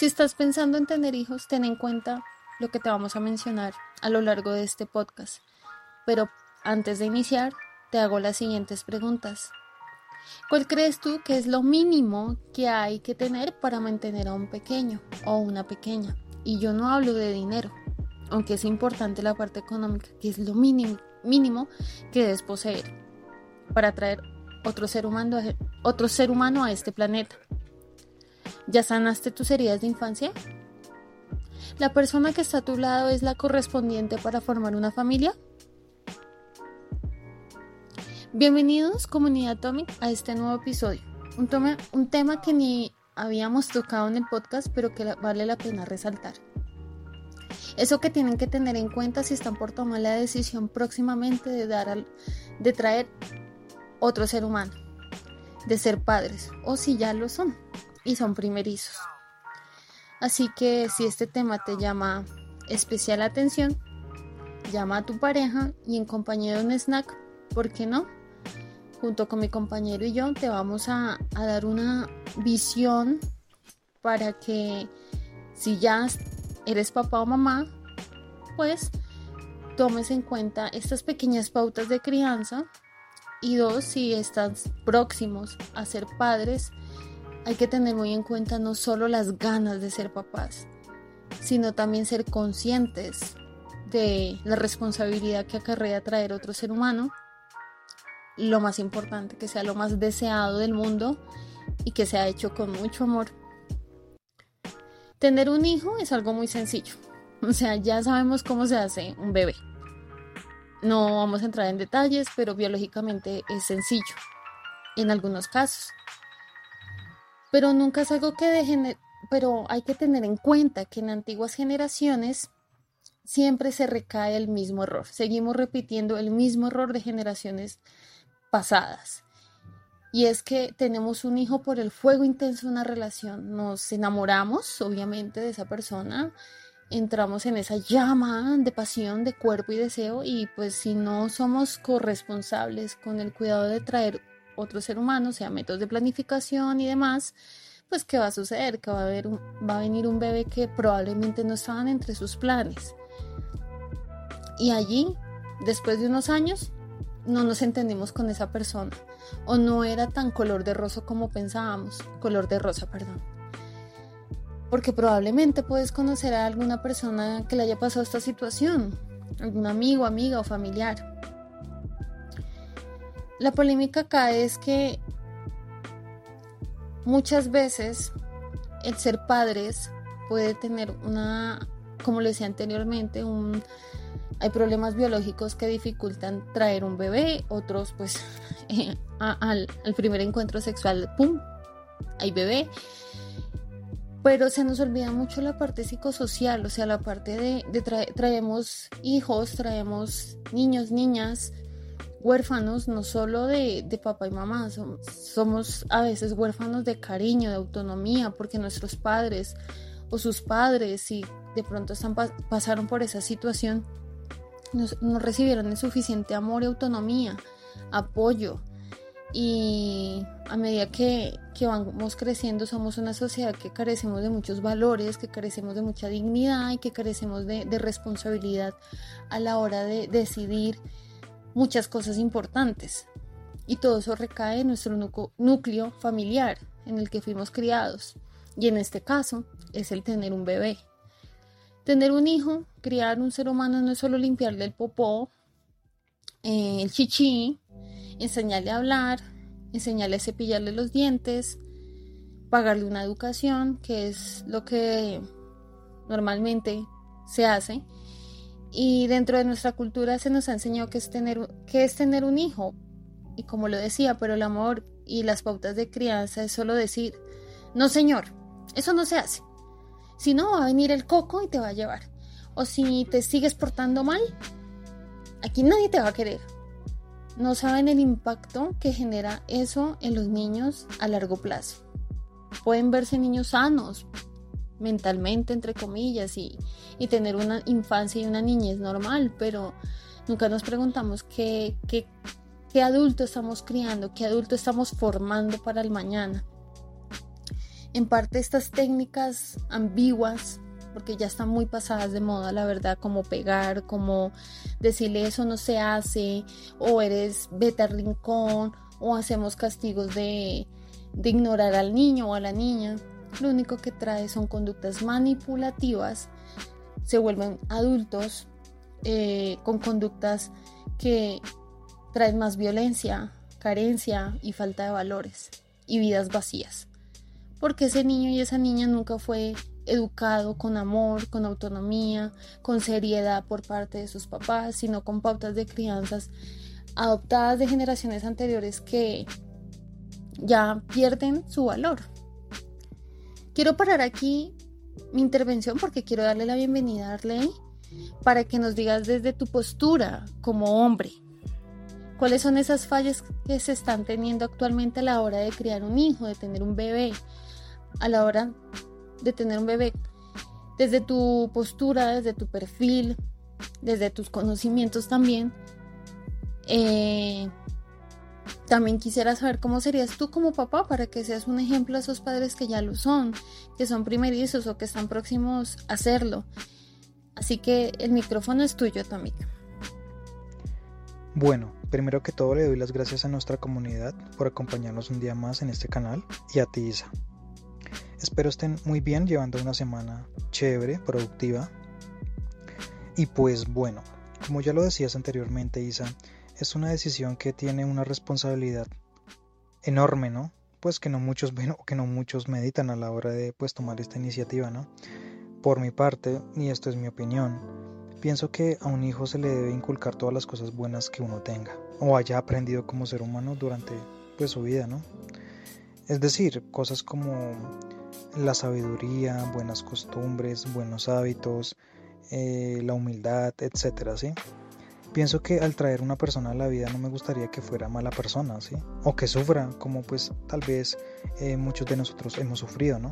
Si estás pensando en tener hijos, ten en cuenta lo que te vamos a mencionar a lo largo de este podcast. Pero antes de iniciar, te hago las siguientes preguntas. ¿Cuál crees tú que es lo mínimo que hay que tener para mantener a un pequeño o una pequeña? Y yo no hablo de dinero, aunque es importante la parte económica, que es lo mínimo, mínimo que debes poseer para traer otro ser humano, otro ser humano a este planeta. ¿Ya sanaste tus heridas de infancia? ¿La persona que está a tu lado es la correspondiente para formar una familia? Bienvenidos, comunidad Atomic, a este nuevo episodio. Un tema, un tema que ni habíamos tocado en el podcast, pero que vale la pena resaltar. Eso que tienen que tener en cuenta si están por tomar la decisión próximamente de, dar de traer otro ser humano, de ser padres, o si ya lo son y son primerizos. Así que si este tema te llama especial atención, llama a tu pareja y en compañía de un snack, ¿por qué no? junto con mi compañero y yo te vamos a, dar una visión para que si ya eres papá o mamá, pues tomes en cuenta estas pequeñas pautas de crianza y dos, si estás próximos a ser padres, hay que tener muy en cuenta no solo las ganas de ser papás, sino también ser conscientes de la responsabilidad que acarrea traer otro ser humano lo más importante, que sea lo más deseado del mundo y que sea hecho con mucho amor. Tener un hijo es algo muy sencillo. O sea, ya sabemos cómo se hace un bebé. No vamos a entrar en detalles, pero biológicamente es sencillo en algunos casos. Pero nunca es algo que dejen, pero hay que tener en cuenta que en antiguas generaciones siempre se recae el mismo error. Seguimos repitiendo el mismo error de generaciones pasadas. Y es que tenemos un hijo por el fuego intenso de una relación. Nos enamoramos, obviamente, de esa persona. Entramos en esa llama de pasión, de cuerpo y deseo. Y pues si no somos corresponsables con el cuidado de traer otro ser humano, sea métodos de planificación y demás, pues ¿qué va a suceder? Que va a, haber va a venir un bebé que probablemente no estaban entre sus planes. Y allí, después de unos años, no nos entendimos con esa persona o no era tan color de rosa como pensábamos, color de rosa, perdón. Porque probablemente puedes conocer a alguna persona que le haya pasado esta situación, algún amigo, amiga o familiar. La polémica acá es que muchas veces el ser padres puede tener una, como le decía anteriormente, hay problemas biológicos que dificultan traer un bebé, otros pues eh, al, primer encuentro sexual, ¡pum! Hay bebé. Pero se nos olvida mucho la parte psicosocial, o sea, la parte de, traemos hijos, traemos niños, niñas, huérfanos, no solo de, papá y mamá, somos, a veces huérfanos de cariño, de autonomía, porque nuestros padres o sus padres, si de pronto están, pasaron por esa situación, no, recibieron el suficiente amor y autonomía, apoyo. Y a medida que, vamos creciendo, somos una sociedad que carecemos de muchos valores, que carecemos de mucha dignidad y que carecemos de, de responsabilidad a la hora de decidir muchas cosas importantes. Y todo eso recae en nuestro núcleo familiar en el que fuimos criados. Y en este caso es el tener un bebé. Tener un hijo, criar un ser humano no es solo limpiarle el popó, eh, el chichi, enseñarle a hablar, enseñarle a cepillarle los dientes, pagarle una educación, que es lo que normalmente se hace. Y dentro de nuestra cultura se nos ha enseñado que es tener, que es tener un hijo. Y como lo decía, pero el amor y las pautas de crianza es solo decir, no señor, eso no se hace. Si no, va a venir el coco y te va a llevar. O si te sigues portando mal, aquí nadie te va a querer. No saben el impacto que genera eso en los niños a largo plazo. Pueden verse niños sanos, mentalmente, entre comillas, y, tener una infancia y una niñez normal, pero nunca nos preguntamos qué, qué, qué adulto estamos criando, qué adulto estamos formando para el mañana. En parte estas técnicas ambiguas, porque ya están muy pasadas de moda, la verdad, como pegar, como decirle eso no se hace, o eres beta rincón, o hacemos castigos de, de ignorar al niño o a la niña. Lo único que trae son conductas manipulativas, se vuelven adultos eh, con conductas que traen más violencia, carencia y falta de valores y vidas vacías. Porque ese niño y esa niña nunca fue educado con amor, con autonomía, con seriedad por parte de sus papás, sino con pautas de crianzas adoptadas de generaciones anteriores que ya pierden su valor. Quiero parar aquí mi intervención porque quiero darle la bienvenida a Arley para que nos digas desde tu postura como hombre, cuáles son esas fallas que se están teniendo actualmente a la hora de criar un hijo, de tener un bebé, a la hora de tener un bebé, desde tu postura, desde tu perfil, desde tus conocimientos también. Eh, también quisiera saber cómo serías tú como papá para que seas un ejemplo a esos padres que ya lo son, que son primerizos o que están próximos a hacerlo. Así que el micrófono es tuyo, Tamika. Bueno, primero que todo le doy las gracias a nuestra comunidad por acompañarnos un día más en este canal y a ti, Isa. Espero estén muy bien llevando una semana chévere, productiva. Y pues bueno, como ya lo decías anteriormente, Isa, es una decisión que tiene una responsabilidad enorme, ¿no? Pues que no muchos ven o que no muchos meditan a la hora de pues tomar esta iniciativa, ¿no? Por mi parte, y esto es mi opinión, pienso que a un hijo se le debe inculcar todas las cosas buenas que uno tenga o haya aprendido como ser humano durante pues su vida, ¿no? Es decir, cosas como la sabiduría, buenas costumbres, buenos hábitos, eh, la humildad, etcétera, ¿sí? Pienso que al traer una persona a la vida no me gustaría que fuera mala persona, ¿sí? O que sufra, como pues tal vez eh, muchos de nosotros hemos sufrido, ¿no?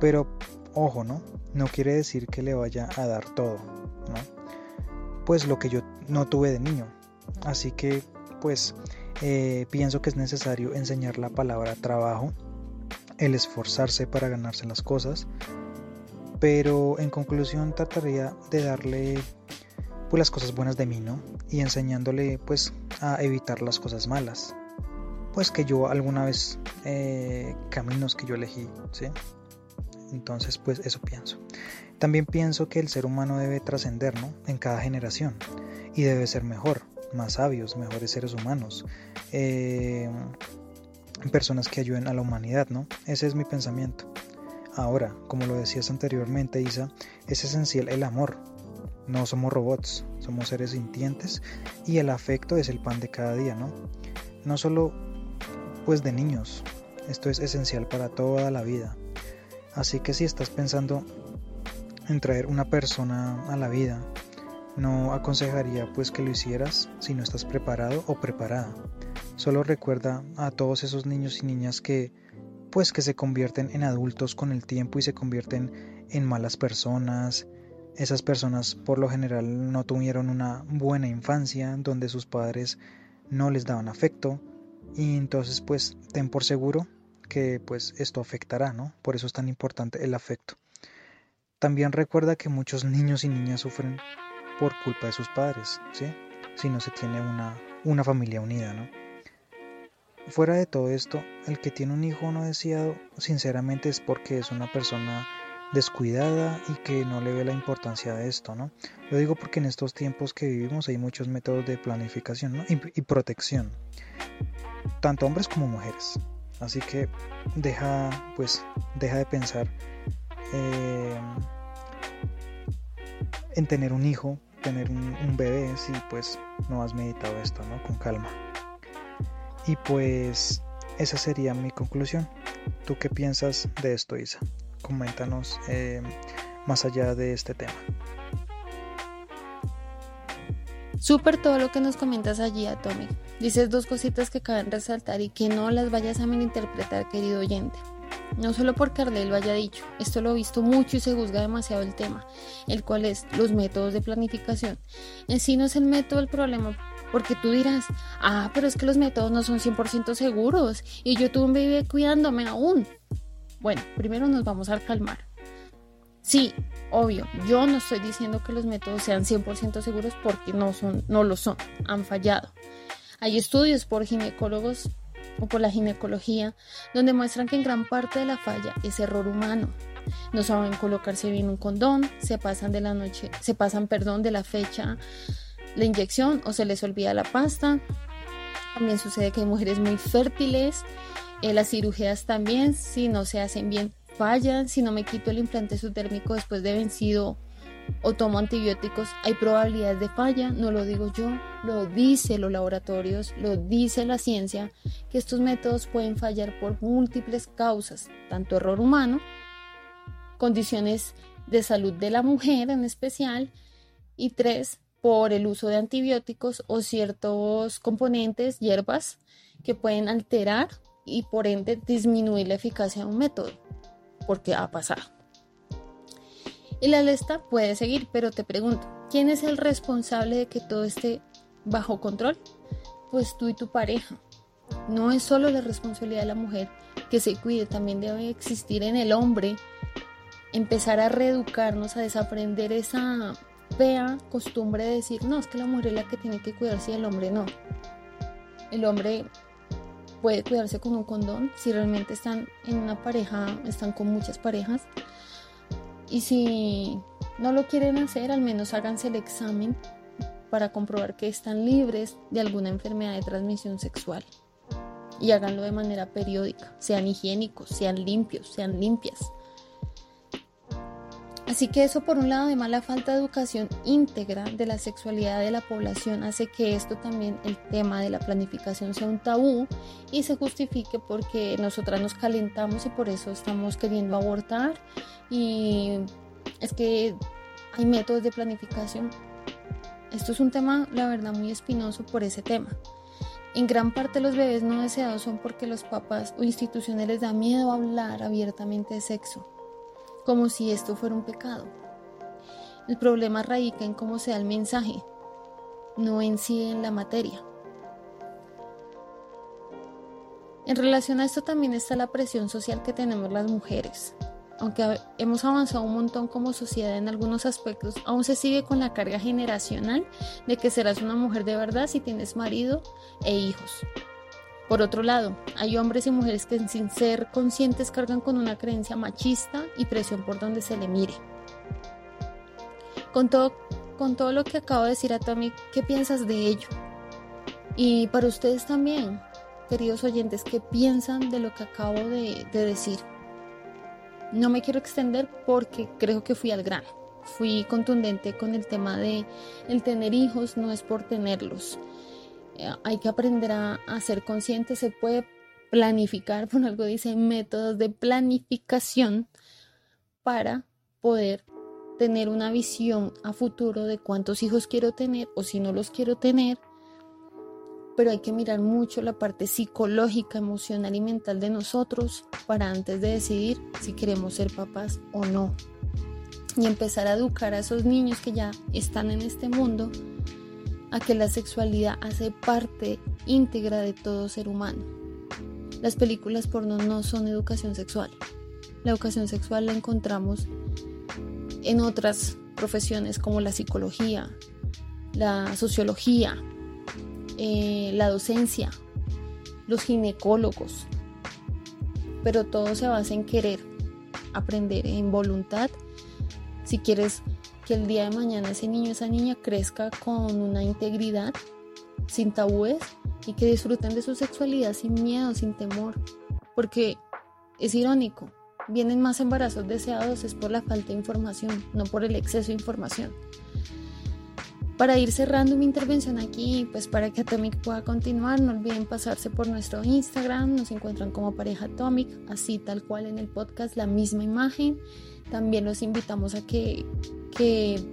Pero, ojo, ¿no? No quiere decir que le vaya a dar todo, ¿no? Pues lo que yo no tuve de niño. Así que, pues, eh, pienso que es necesario enseñar la palabra trabajo, el esforzarse para ganarse las cosas, pero en conclusión trataría de darle pues las cosas buenas de mí, ¿no? Y enseñándole pues a evitar las cosas malas. Pues que yo alguna vez eh, caminos que yo elegí, ¿sí? Entonces pues eso pienso. También pienso que el ser humano debe trascender, ¿no? En cada generación y debe ser mejor, más sabios, mejores seres humanos. Eh, personas que ayuden a la humanidad, ¿no? Ese es mi pensamiento. Ahora, como lo decías anteriormente, Isa, es esencial el amor, no somos robots, somos seres sintientes y el afecto es el pan de cada día, ¿no? No solo pues de niños, esto es esencial para toda la vida. Así que si estás pensando en traer una persona a la vida, no aconsejaría pues que lo hicieras si no estás preparado o preparada. Solo recuerda a todos esos niños y niñas que pues que se convierten en adultos con el tiempo y se convierten en malas personas, esas personas por lo general no tuvieron una buena infancia donde sus padres no les daban afecto y entonces pues ten por seguro que pues esto afectará, ¿no? Por eso es tan importante el afecto. También recuerda que muchos niños y niñas sufren por culpa de sus padres, ¿sí? Si no se tiene una, una familia unida, ¿no? Fuera de todo esto, el que tiene un hijo no deseado, sinceramente es porque es una persona descuidada y que no le ve la importancia de esto, ¿no? Lo digo porque en estos tiempos que vivimos hay muchos métodos de planificación y, protección, tanto hombres como mujeres. Así que deja, pues, deja de pensar eh, en tener un hijo, tener un, un, bebé, si pues no has meditado esto, ¿no? Con calma. Y pues esa sería mi conclusión. ¿Tú qué piensas de esto, Isa? Coméntanos eh, más allá de este tema. Súper todo lo que nos comentas allí, Atomic. Dices dos cositas que caben resaltar y que no las vayas a malinterpretar, querido oyente. No solo porque Arley lo haya dicho, esto lo he visto mucho y se juzga demasiado el tema, el cual es los métodos de planificación. En sí no es el método el problema, porque tú dirás, ah, pero es que los métodos no son 100% seguros y yo tuve un bebé cuidándome aún. Bueno, primero nos vamos a calmar. Sí, obvio, yo no estoy diciendo que los métodos sean 100% seguros porque no, son, no lo son, han fallado. Hay estudios por ginecólogos o por la ginecología donde muestran que en gran parte de la falla es error humano. No saben colocarse bien un condón, se pasan de la noche, se pasan, perdón, de la fecha la inyección o se les olvida la pasta. También sucede que hay mujeres muy fértiles, eh, las cirugías también, si no se hacen bien, fallan. Si no me quito el implante subdérmico después de vencido o tomo antibióticos, hay probabilidades de falla, no lo digo yo, lo dice los laboratorios, lo dice la ciencia, que estos métodos pueden fallar por múltiples causas, tanto error humano, condiciones de salud de la mujer en especial, y tres, por el uso de antibióticos o ciertos componentes, hierbas, que pueden alterar y por ende disminuir la eficacia de un método, porque ha pasado. Y la lista puede seguir, pero te pregunto, ¿quién es el responsable de que todo esté bajo control? Pues tú y tu pareja. No es solo la responsabilidad de la mujer que se cuide, también debe existir en el hombre empezar a reeducarnos, a desaprender esa fea costumbre de decir, no, es que la mujer es la que tiene que cuidarse y el hombre no. El hombre puede cuidarse con un condón si realmente están en una pareja, están con muchas parejas. Y si no lo quieren hacer, al menos háganse el examen para comprobar que están libres de alguna enfermedad de transmisión sexual. Y háganlo de manera periódica, sean higiénicos, sean limpios, sean limpias. Así que eso por un lado, además la falta de educación íntegra de la sexualidad de la población hace que esto también, el tema de la planificación sea un tabú y se justifique porque nosotras nos calentamos y por eso estamos queriendo abortar y es que hay métodos de planificación. Esto es un tema, la verdad, muy espinoso por ese tema. En gran parte los bebés no deseados son porque los papás o instituciones les da miedo hablar abiertamente de sexo como si esto fuera un pecado. El problema radica en cómo se da el mensaje, no en sí en la materia. En relación a esto también está la presión social que tenemos las mujeres. Aunque hemos avanzado un montón como sociedad en algunos aspectos, aún se sigue con la carga generacional de que serás una mujer de verdad si tienes marido e hijos. Por otro lado, hay hombres y mujeres que sin ser conscientes cargan con una creencia machista y presión por donde se le mire. Con todo, con todo lo que acabo de decir a Tommy, ¿qué piensas de ello? Y para ustedes también, queridos oyentes, ¿qué piensan de lo que acabo de, de decir? No me quiero extender porque creo que fui al grano. Fui contundente con el tema de el tener hijos no es por tenerlos hay que aprender a, ser consciente, se puede planificar, por algo dice métodos de planificación para poder tener una visión a futuro de cuántos hijos quiero tener o si no los quiero tener, pero hay que mirar mucho la parte psicológica, emocional y mental de nosotros para antes de decidir si queremos ser papás o no. Y empezar a educar a esos niños que ya están en este mundo a que la sexualidad hace parte íntegra de todo ser humano. Las películas porno no son educación sexual. La educación sexual la encontramos en otras profesiones como la psicología, la sociología, eh, la docencia, los ginecólogos. Pero todo se basa en querer aprender, en voluntad. Si quieres que el día de mañana ese niño, esa niña crezca con una integridad, sin tabúes y que disfruten de su sexualidad sin miedo, sin temor. Porque es irónico, vienen más embarazos deseados es por la falta de información, no por el exceso de información. Para ir cerrando mi intervención aquí, pues para que Atomic pueda continuar, no olviden pasarse por nuestro Instagram, nos encuentran como pareja Atomic, así tal cual en el podcast, la misma imagen. También los invitamos a que,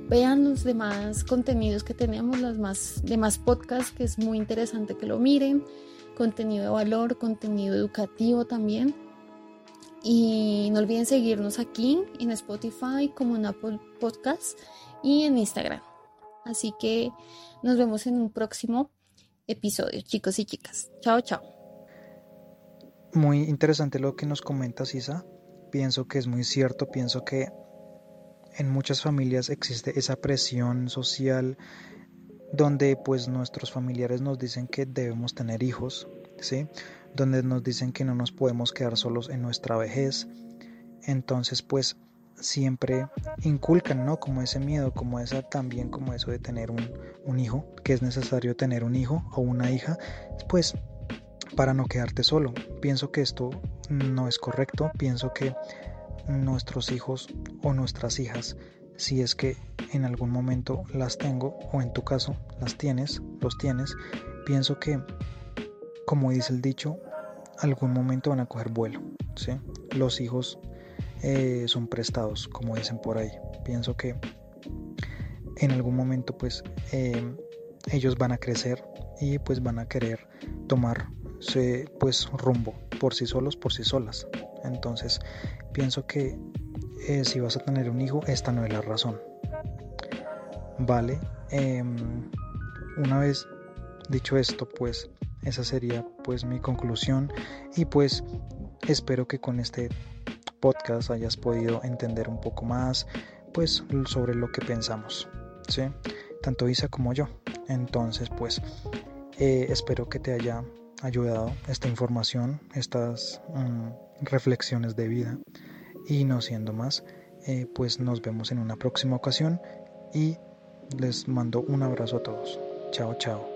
vean los demás contenidos que tenemos, los más, demás podcasts, que es muy interesante que lo miren. Contenido de valor, contenido educativo también. Y no olviden seguirnos aquí en Spotify como en Apple Podcast y en Instagram. Así que nos vemos en un próximo episodio, chicos y chicas. Chao, chao. Muy interesante lo que nos comenta Sisa pienso que es muy cierto, pienso que en muchas familias existe esa presión social donde pues nuestros familiares nos dicen que debemos tener hijos, ¿sí? Donde nos dicen que no nos podemos quedar solos en nuestra vejez. Entonces pues siempre inculcan, ¿no? Como ese miedo, como esa también como eso de tener un, un hijo, que es necesario tener un hijo o una hija, pues para no quedarte solo. Pienso que esto no es correcto, pienso que nuestros hijos o nuestras hijas, si es que en algún momento las tengo o en tu caso las tienes, los tienes, pienso que, como dice el dicho, algún momento van a coger vuelo. ¿sí? Los hijos eh, son prestados, como dicen por ahí. Pienso que en algún momento pues eh, ellos van a crecer y pues van a querer tomar pues rumbo por sí solos, por sí solas. Entonces pienso que eh, si vas a tener un hijo, esta no es la razón. Vale, em, una vez dicho esto, pues esa sería pues mi conclusión y pues espero que con este podcast hayas podido entender un poco más pues sobre lo que pensamos, ¿sí? Tanto Isa como yo. Entonces pues eh, espero que te haya ayudado esta información, estas mm, reflexiones de vida. Y no siendo más, eh, pues nos vemos en una próxima ocasión y les mando un abrazo a todos. Chao, chao.